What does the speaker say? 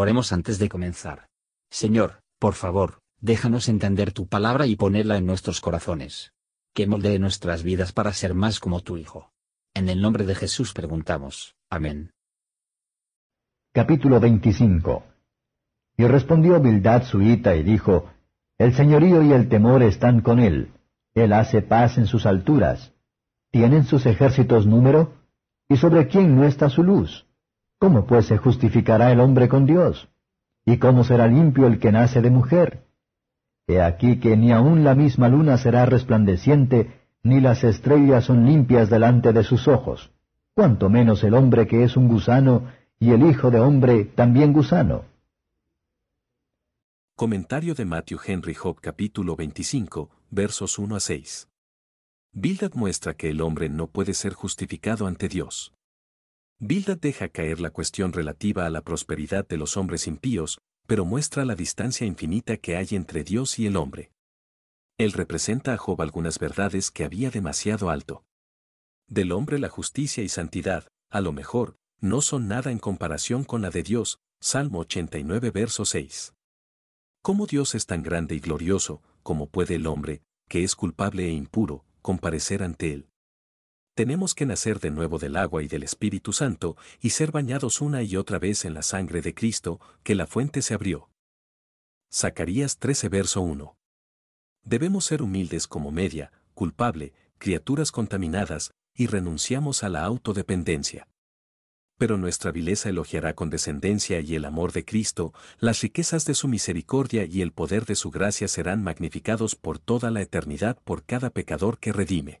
Oremos antes de comenzar. Señor, por favor, déjanos entender tu palabra y ponerla en nuestros corazones. Que moldee nuestras vidas para ser más como tu Hijo. En el nombre de Jesús preguntamos. Amén. Capítulo 25 Y respondió Bildad suita y dijo, El señorío y el temor están con él. Él hace paz en sus alturas. ¿Tienen sus ejércitos número? ¿Y sobre quién no está su luz? ¿Cómo pues se justificará el hombre con Dios? ¿Y cómo será limpio el que nace de mujer? He aquí que ni aun la misma luna será resplandeciente, ni las estrellas son limpias delante de sus ojos, cuanto menos el hombre que es un gusano, y el hijo de hombre también gusano. Comentario de Matthew Henry Job capítulo 25, versos 1 a 6. Bildad muestra que el hombre no puede ser justificado ante Dios. Bildad deja caer la cuestión relativa a la prosperidad de los hombres impíos, pero muestra la distancia infinita que hay entre Dios y el hombre. Él representa a Job algunas verdades que había demasiado alto. Del hombre la justicia y santidad, a lo mejor, no son nada en comparación con la de Dios, Salmo 89 verso 6. ¿Cómo Dios es tan grande y glorioso, como puede el hombre, que es culpable e impuro, comparecer ante Él? Tenemos que nacer de nuevo del agua y del Espíritu Santo y ser bañados una y otra vez en la sangre de Cristo, que la fuente se abrió. Zacarías 13 verso 1. Debemos ser humildes como media, culpable, criaturas contaminadas, y renunciamos a la autodependencia. Pero nuestra vileza elogiará con descendencia y el amor de Cristo, las riquezas de su misericordia y el poder de su gracia serán magnificados por toda la eternidad por cada pecador que redime.